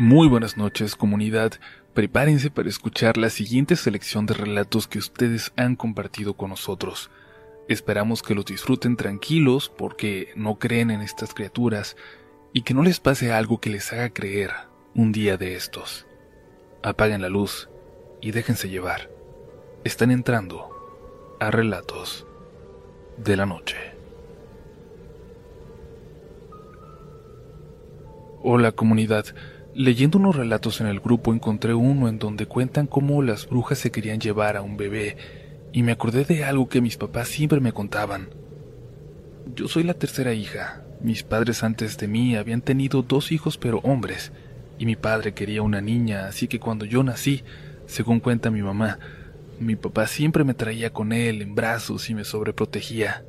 Muy buenas noches comunidad, prepárense para escuchar la siguiente selección de relatos que ustedes han compartido con nosotros. Esperamos que los disfruten tranquilos porque no creen en estas criaturas y que no les pase algo que les haga creer un día de estos. Apaguen la luz y déjense llevar. Están entrando a relatos de la noche. Hola comunidad, leyendo unos relatos en el grupo encontré uno en donde cuentan cómo las brujas se querían llevar a un bebé y me acordé de algo que mis papás siempre me contaban. Yo soy la tercera hija. Mis padres antes de mí habían tenido dos hijos pero hombres, y mi padre quería una niña, así que cuando yo nací, según cuenta mi mamá, mi papá siempre me traía con él en brazos y me sobreprotegía.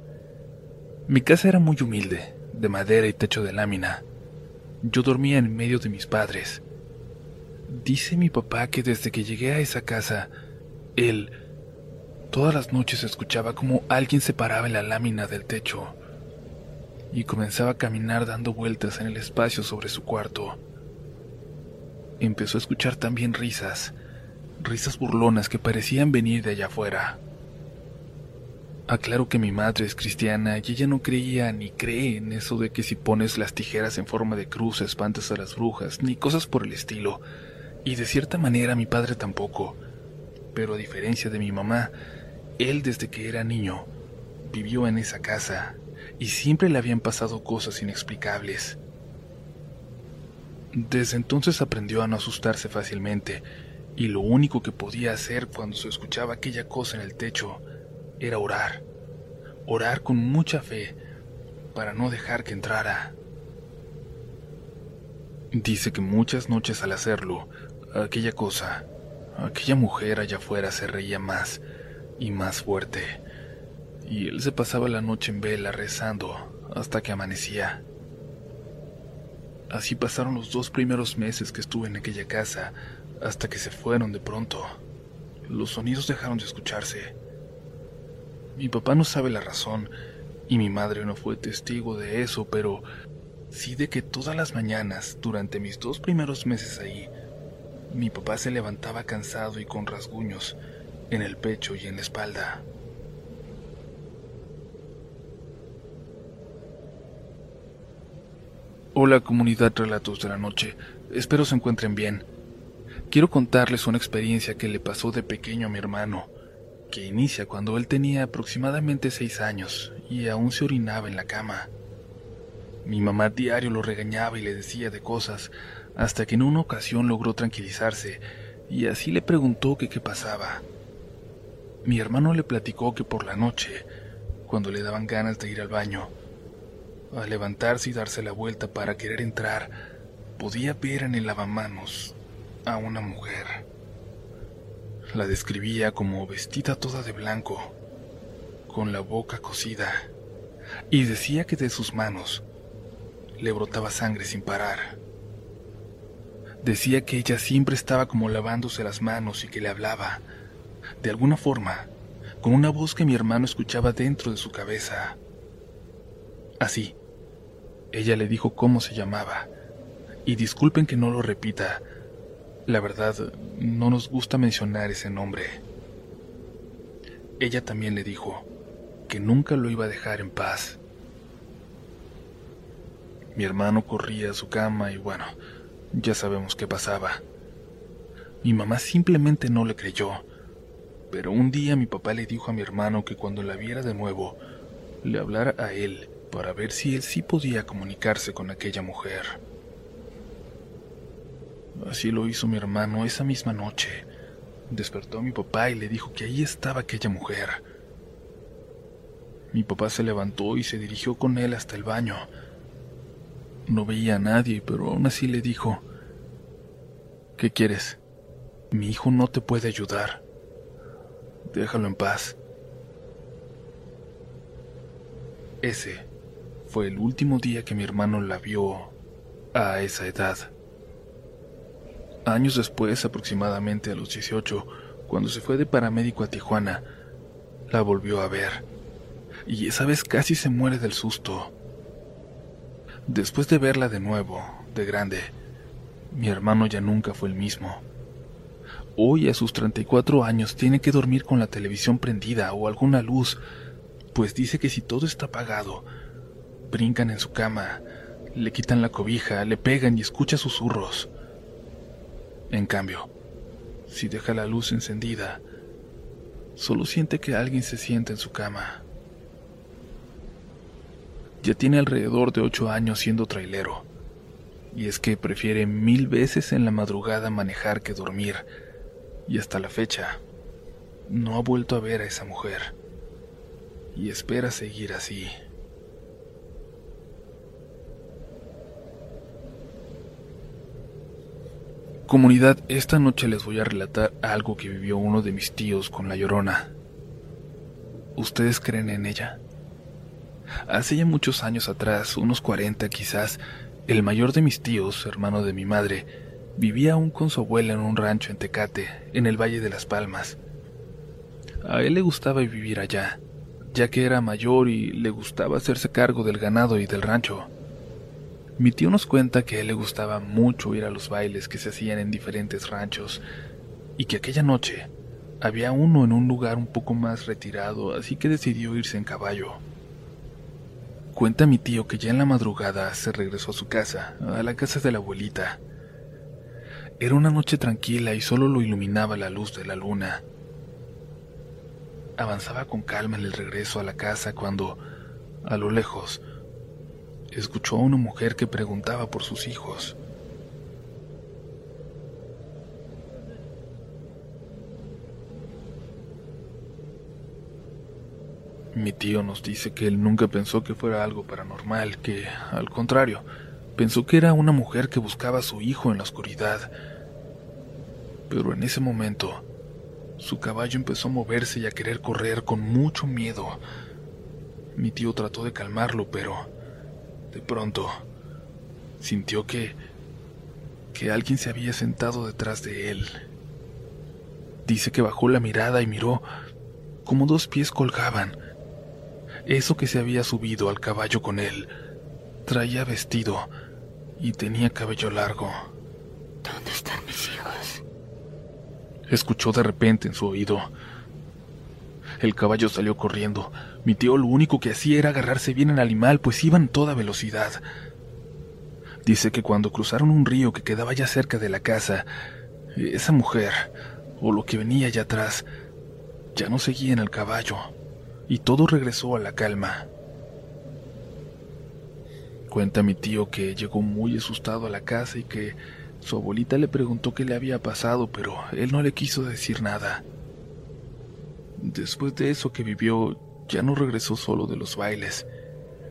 Mi casa era muy humilde, de madera y techo de lámina. Yo dormía en medio de mis padres. Dice mi papá que desde que llegué a esa casa, él Todas las noches escuchaba como alguien se paraba en la lámina del techo y comenzaba a caminar dando vueltas en el espacio sobre su cuarto. Empezó a escuchar también risas, risas burlonas que parecían venir de allá afuera. Aclaro que mi madre es cristiana y ella no creía ni cree en eso de que si pones las tijeras en forma de cruz espantas a las brujas, ni cosas por el estilo. Y de cierta manera mi padre tampoco. Pero a diferencia de mi mamá, él desde que era niño vivió en esa casa y siempre le habían pasado cosas inexplicables. Desde entonces aprendió a no asustarse fácilmente y lo único que podía hacer cuando se escuchaba aquella cosa en el techo era orar, orar con mucha fe para no dejar que entrara. Dice que muchas noches al hacerlo, aquella cosa, aquella mujer allá afuera se reía más y más fuerte, y él se pasaba la noche en vela rezando hasta que amanecía. Así pasaron los dos primeros meses que estuve en aquella casa, hasta que se fueron de pronto. Los sonidos dejaron de escucharse. Mi papá no sabe la razón, y mi madre no fue testigo de eso, pero sí de que todas las mañanas, durante mis dos primeros meses ahí, mi papá se levantaba cansado y con rasguños, en el pecho y en la espalda. Hola comunidad Relatos de la Noche, espero se encuentren bien. Quiero contarles una experiencia que le pasó de pequeño a mi hermano, que inicia cuando él tenía aproximadamente seis años y aún se orinaba en la cama. Mi mamá diario lo regañaba y le decía de cosas, hasta que en una ocasión logró tranquilizarse y así le preguntó que qué pasaba. Mi hermano le platicó que por la noche, cuando le daban ganas de ir al baño, al levantarse y darse la vuelta para querer entrar, podía ver en el lavamanos a una mujer. La describía como vestida toda de blanco, con la boca cosida, y decía que de sus manos le brotaba sangre sin parar. Decía que ella siempre estaba como lavándose las manos y que le hablaba, de alguna forma, con una voz que mi hermano escuchaba dentro de su cabeza. Así, ella le dijo cómo se llamaba, y disculpen que no lo repita, la verdad, no nos gusta mencionar ese nombre. Ella también le dijo que nunca lo iba a dejar en paz. Mi hermano corría a su cama y bueno, ya sabemos qué pasaba. Mi mamá simplemente no le creyó pero un día mi papá le dijo a mi hermano que cuando la viera de nuevo, le hablara a él para ver si él sí podía comunicarse con aquella mujer. Así lo hizo mi hermano esa misma noche. Despertó a mi papá y le dijo que ahí estaba aquella mujer. Mi papá se levantó y se dirigió con él hasta el baño. No veía a nadie, pero aún así le dijo, ¿Qué quieres? Mi hijo no te puede ayudar. Déjalo en paz. Ese fue el último día que mi hermano la vio a esa edad. Años después, aproximadamente a los 18, cuando se fue de paramédico a Tijuana, la volvió a ver. Y esa vez casi se muere del susto. Después de verla de nuevo, de grande, Mi hermano ya nunca fue el mismo. Hoy a sus 34 años tiene que dormir con la televisión prendida o alguna luz, pues dice que si todo está apagado, brincan en su cama, le quitan la cobija, le pegan y escucha susurros. En cambio, si deja la luz encendida, solo siente que alguien se sienta en su cama. Ya tiene alrededor de ocho años siendo trailero, y es que prefiere mil veces en la madrugada manejar que dormir, y hasta la fecha no ha vuelto a ver a esa mujer, y espera seguir así. Comunidad, esta noche les voy a relatar algo que vivió uno de mis tíos con la llorona. ¿Ustedes creen en ella? Hace ya muchos años atrás, unos 40 quizás, el mayor de mis tíos, hermano de mi madre, vivía aún con su abuela en un rancho en Tecate, en el Valle de las Palmas. A él le gustaba vivir allá, ya que era mayor y le gustaba hacerse cargo del ganado y del rancho. Mi tío nos cuenta que a él le gustaba mucho ir a los bailes que se hacían en diferentes ranchos y que aquella noche había uno en un lugar un poco más retirado, así que decidió irse en caballo. Cuenta mi tío que ya en la madrugada se regresó a su casa, a la casa de la abuelita. Era una noche tranquila y solo lo iluminaba la luz de la luna. Avanzaba con calma en el regreso a la casa cuando, a lo lejos, escuchó a una mujer que preguntaba por sus hijos. Mi tío nos dice que él nunca pensó que fuera algo paranormal, que, al contrario, pensó que era una mujer que buscaba a su hijo en la oscuridad. Pero en ese momento, su caballo empezó a moverse y a querer correr con mucho miedo. Mi tío trató de calmarlo, pero de pronto, sintió que... que alguien se había sentado detrás de él. Dice que bajó la mirada y miró como dos pies colgaban. Eso que se había subido al caballo con él traía vestido y tenía cabello largo. ¿Dónde están mis hijos? Escuchó de repente en su oído. El caballo salió corriendo. Mi tío lo único que hacía era agarrarse bien al animal, pues iban toda velocidad. Dice que cuando cruzaron un río que quedaba ya cerca de la casa, esa mujer, o lo que venía allá atrás, ya no seguía en el caballo, y todo regresó a la calma. Cuenta mi tío que llegó muy asustado a la casa y que su abuelita le preguntó qué le había pasado, pero él no le quiso decir nada. Después de eso que vivió, ya no regresó solo de los bailes.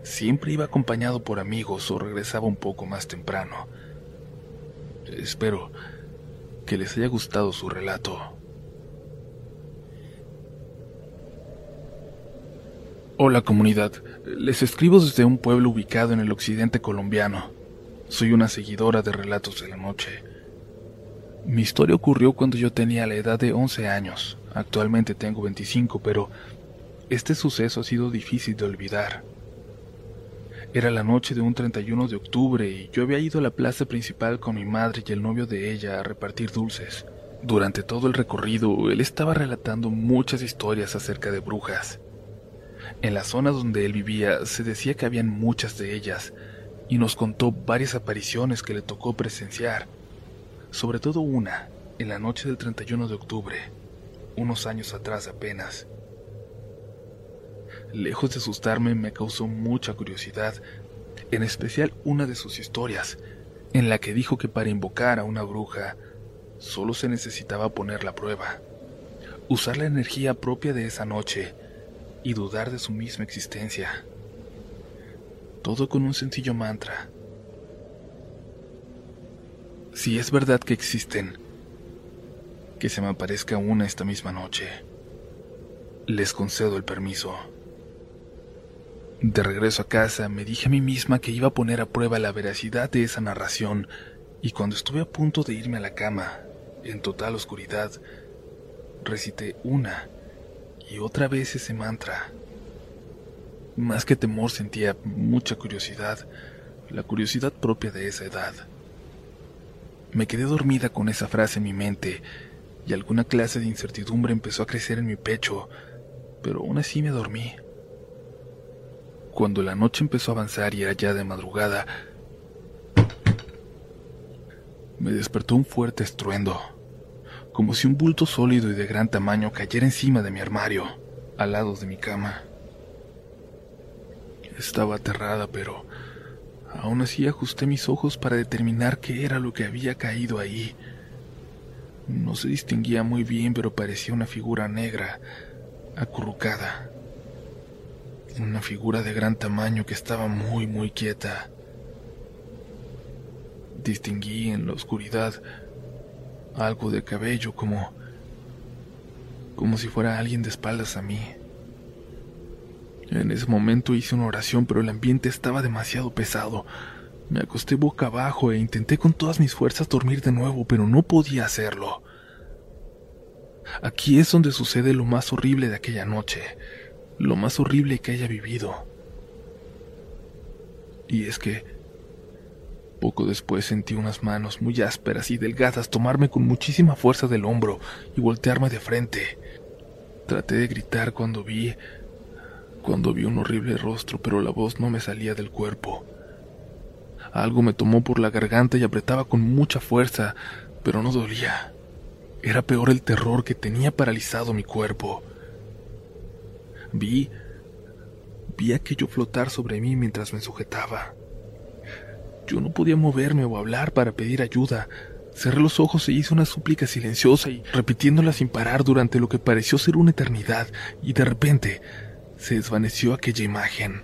Siempre iba acompañado por amigos o regresaba un poco más temprano. Espero que les haya gustado su relato. Hola comunidad, les escribo desde un pueblo ubicado en el occidente colombiano. Soy una seguidora de Relatos de la Noche. Mi historia ocurrió cuando yo tenía la edad de 11 años. Actualmente tengo 25, pero este suceso ha sido difícil de olvidar. Era la noche de un 31 de octubre y yo había ido a la plaza principal con mi madre y el novio de ella a repartir dulces. Durante todo el recorrido, él estaba relatando muchas historias acerca de brujas. En la zona donde él vivía se decía que habían muchas de ellas, y nos contó varias apariciones que le tocó presenciar, sobre todo una en la noche del 31 de octubre unos años atrás apenas. Lejos de asustarme, me causó mucha curiosidad, en especial una de sus historias, en la que dijo que para invocar a una bruja solo se necesitaba poner la prueba, usar la energía propia de esa noche y dudar de su misma existencia. Todo con un sencillo mantra. Si es verdad que existen, que se me aparezca una esta misma noche. Les concedo el permiso. De regreso a casa me dije a mí misma que iba a poner a prueba la veracidad de esa narración y cuando estuve a punto de irme a la cama, en total oscuridad, recité una y otra vez ese mantra. Más que temor sentía mucha curiosidad, la curiosidad propia de esa edad. Me quedé dormida con esa frase en mi mente y alguna clase de incertidumbre empezó a crecer en mi pecho, pero aún así me dormí. Cuando la noche empezó a avanzar y era ya de madrugada, me despertó un fuerte estruendo, como si un bulto sólido y de gran tamaño cayera encima de mi armario, al lado de mi cama. Estaba aterrada, pero aún así ajusté mis ojos para determinar qué era lo que había caído ahí. No se distinguía muy bien, pero parecía una figura negra, acurrucada. Una figura de gran tamaño que estaba muy, muy quieta. Distinguí en la oscuridad algo de cabello como como si fuera alguien de espaldas a mí. En ese momento hice una oración, pero el ambiente estaba demasiado pesado. Me acosté boca abajo e intenté con todas mis fuerzas dormir de nuevo, pero no podía hacerlo. Aquí es donde sucede lo más horrible de aquella noche, lo más horrible que haya vivido. Y es que poco después sentí unas manos muy ásperas y delgadas tomarme con muchísima fuerza del hombro y voltearme de frente. Traté de gritar cuando vi cuando vi un horrible rostro, pero la voz no me salía del cuerpo. Algo me tomó por la garganta y apretaba con mucha fuerza, pero no dolía. Era peor el terror que tenía paralizado mi cuerpo. Vi vi aquello flotar sobre mí mientras me sujetaba. Yo no podía moverme o hablar para pedir ayuda. Cerré los ojos e hice una súplica silenciosa y repitiéndola sin parar durante lo que pareció ser una eternidad, y de repente se desvaneció aquella imagen.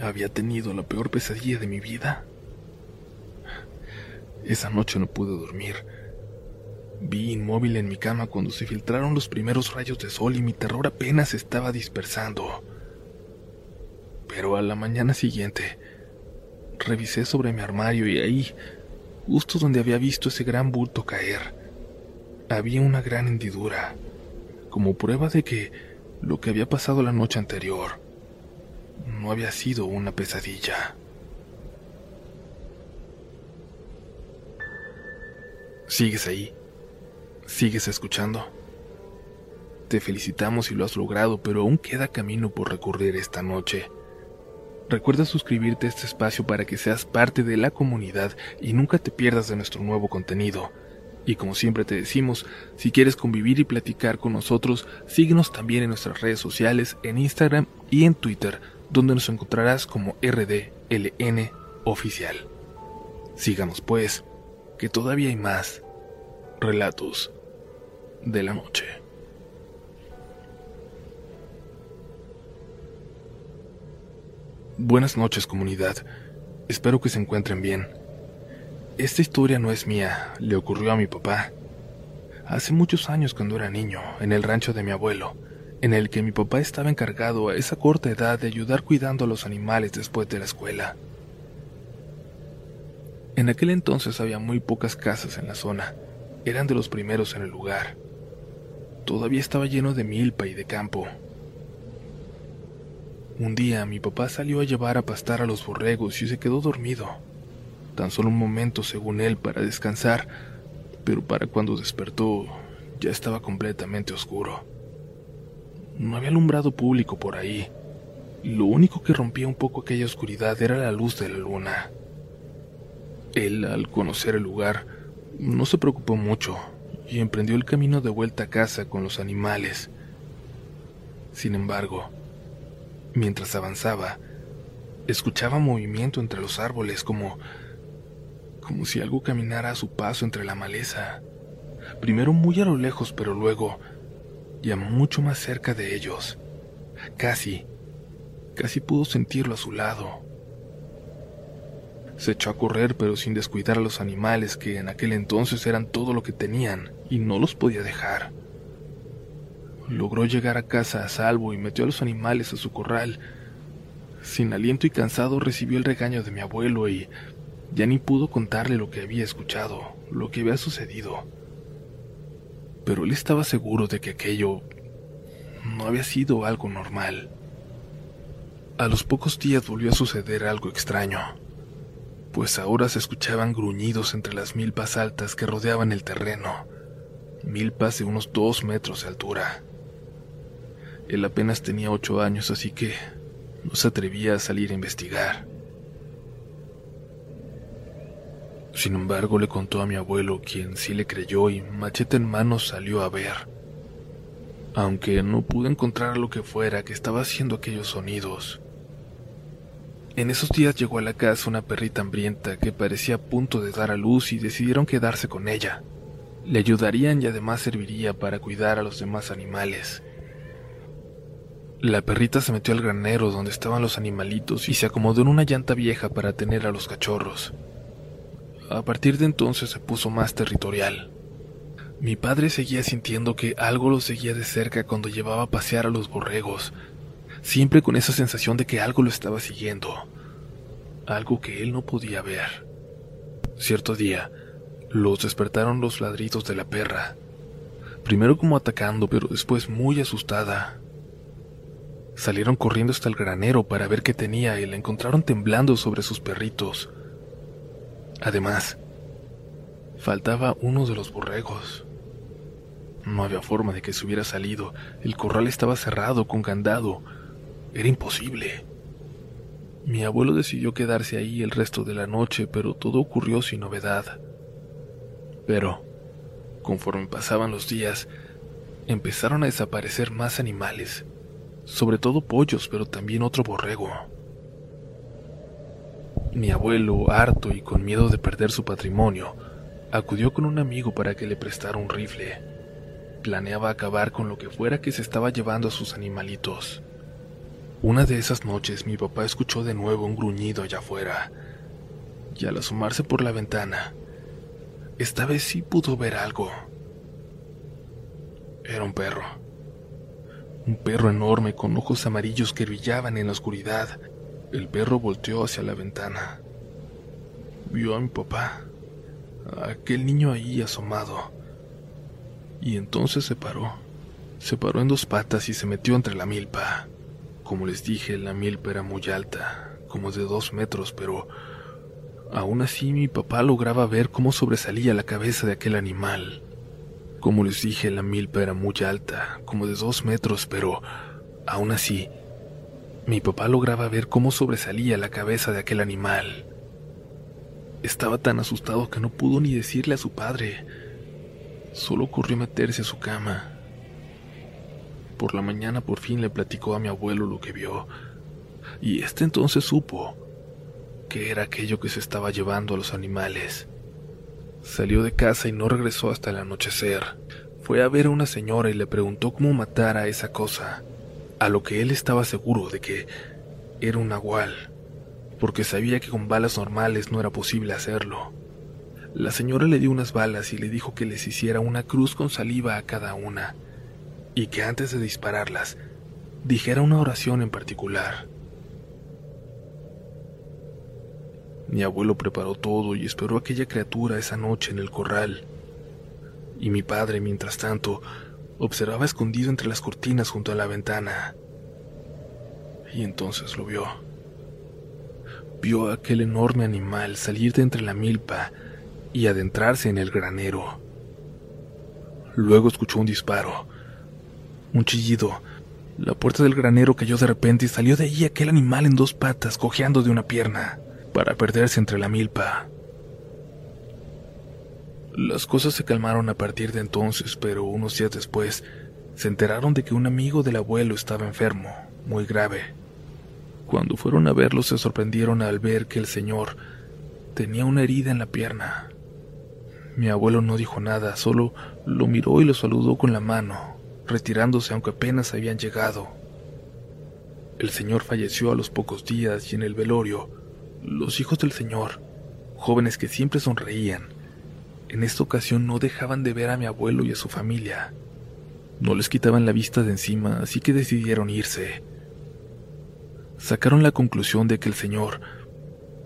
Había tenido la peor pesadilla de mi vida. Esa noche no pude dormir. Vi inmóvil en mi cama cuando se filtraron los primeros rayos de sol y mi terror apenas estaba dispersando. Pero a la mañana siguiente, Revisé sobre mi armario y ahí, justo donde había visto ese gran bulto caer, había una gran hendidura, como prueba de que lo que había pasado la noche anterior no había sido una pesadilla. ¿Sigues ahí? ¿Sigues escuchando? Te felicitamos si lo has logrado, pero aún queda camino por recorrer esta noche. Recuerda suscribirte a este espacio para que seas parte de la comunidad y nunca te pierdas de nuestro nuevo contenido. Y como siempre te decimos, si quieres convivir y platicar con nosotros, síguenos también en nuestras redes sociales, en Instagram y en Twitter, donde nos encontrarás como RDLN oficial. Sigamos pues, que todavía hay más relatos de la noche. Buenas noches comunidad, espero que se encuentren bien. Esta historia no es mía, le ocurrió a mi papá. Hace muchos años cuando era niño, en el rancho de mi abuelo, en el que mi papá estaba encargado a esa corta edad de ayudar cuidando a los animales después de la escuela. En aquel entonces había muy pocas casas en la zona, eran de los primeros en el lugar. Todavía estaba lleno de milpa y de campo, un día mi papá salió a llevar a pastar a los borregos y se quedó dormido. Tan solo un momento, según él, para descansar, pero para cuando despertó ya estaba completamente oscuro. No había alumbrado público por ahí. Lo único que rompía un poco aquella oscuridad era la luz de la luna. Él, al conocer el lugar, no se preocupó mucho y emprendió el camino de vuelta a casa con los animales. Sin embargo, Mientras avanzaba, escuchaba movimiento entre los árboles como como si algo caminara a su paso entre la maleza. Primero muy a lo lejos, pero luego ya mucho más cerca de ellos. Casi, casi pudo sentirlo a su lado. Se echó a correr, pero sin descuidar a los animales que en aquel entonces eran todo lo que tenían y no los podía dejar. Logró llegar a casa a salvo y metió a los animales a su corral. Sin aliento y cansado recibió el regaño de mi abuelo y ya ni pudo contarle lo que había escuchado, lo que había sucedido. Pero él estaba seguro de que aquello no había sido algo normal. A los pocos días volvió a suceder algo extraño. pues ahora se escuchaban gruñidos entre las milpas altas que rodeaban el terreno, milpas de unos dos metros de altura. Él apenas tenía ocho años, así que no se atrevía a salir a investigar. Sin embargo, le contó a mi abuelo, quien sí le creyó y machete en mano salió a ver. Aunque no pudo encontrar lo que fuera que estaba haciendo aquellos sonidos. En esos días llegó a la casa una perrita hambrienta que parecía a punto de dar a luz y decidieron quedarse con ella. Le ayudarían y además serviría para cuidar a los demás animales. La perrita se metió al granero donde estaban los animalitos y se acomodó en una llanta vieja para tener a los cachorros. A partir de entonces se puso más territorial. Mi padre seguía sintiendo que algo lo seguía de cerca cuando llevaba a pasear a los borregos, siempre con esa sensación de que algo lo estaba siguiendo, algo que él no podía ver. Cierto día, los despertaron los ladridos de la perra, primero como atacando, pero después muy asustada. Salieron corriendo hasta el granero para ver qué tenía y la encontraron temblando sobre sus perritos. Además, faltaba uno de los borregos. No había forma de que se hubiera salido. El corral estaba cerrado con candado. Era imposible. Mi abuelo decidió quedarse ahí el resto de la noche, pero todo ocurrió sin novedad. Pero, conforme pasaban los días, empezaron a desaparecer más animales, sobre todo pollos, pero también otro borrego. Mi abuelo, harto y con miedo de perder su patrimonio, acudió con un amigo para que le prestara un rifle. Planeaba acabar con lo que fuera que se estaba llevando a sus animalitos. Una de esas noches mi papá escuchó de nuevo un gruñido allá afuera, y al asomarse por la ventana, esta vez sí pudo ver algo. Era un perro. Un perro enorme con ojos amarillos que brillaban en la oscuridad el perro volteó hacia la ventana. Vio a mi papá, a aquel niño ahí asomado. Y entonces se paró. Se paró en dos patas y se metió entre la milpa. Como les dije, la milpa era muy alta, como de dos metros, pero aún así mi papá lograba ver cómo sobresalía la cabeza de aquel animal. Como les dije, la milpa era muy alta, como de dos metros, pero aún así mi papá lograba ver cómo sobresalía la cabeza de aquel animal. Estaba tan asustado que no pudo ni decirle a su padre. Solo corrió a meterse a su cama. Por la mañana por fin le platicó a mi abuelo lo que vio, y este entonces supo que era aquello que se estaba llevando a los animales. Salió de casa y no regresó hasta el anochecer. Fue a ver a una señora y le preguntó cómo matar a esa cosa a lo que él estaba seguro de que era un nahual, porque sabía que con balas normales no era posible hacerlo. La señora le dio unas balas y le dijo que les hiciera una cruz con saliva a cada una, y que antes de dispararlas, dijera una oración en particular. Mi abuelo preparó todo y esperó a aquella criatura esa noche en el corral. Y mi padre, mientras tanto, observaba escondido entre las cortinas junto a la ventana. Y entonces lo vio. Vio a aquel enorme animal salir de entre la milpa y adentrarse en el granero. Luego escuchó un disparo, un chillido. La puerta del granero cayó de repente y salió de allí aquel animal en dos patas, cojeando de una pierna, para perderse entre la milpa. Las cosas se calmaron a partir de entonces, pero unos días después se enteraron de que un amigo del abuelo estaba enfermo, muy grave. Cuando fueron a verlo se sorprendieron al ver que el señor tenía una herida en la pierna. Mi abuelo no dijo nada, solo lo miró y lo saludó con la mano, retirándose aunque apenas habían llegado. El señor falleció a los pocos días y en el velorio, los hijos del señor, jóvenes que siempre sonreían, en esta ocasión no dejaban de ver a mi abuelo y a su familia. No les quitaban la vista de encima, así que decidieron irse. Sacaron la conclusión de que el señor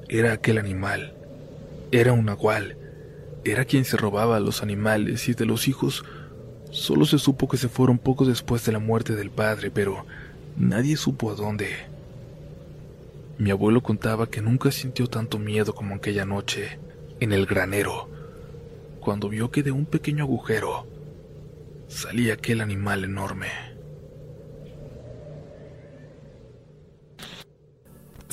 era aquel animal, era un nahual, era quien se robaba a los animales y de los hijos solo se supo que se fueron poco después de la muerte del padre, pero nadie supo a dónde. Mi abuelo contaba que nunca sintió tanto miedo como aquella noche, en el granero, cuando vio que de un pequeño agujero salía aquel animal enorme.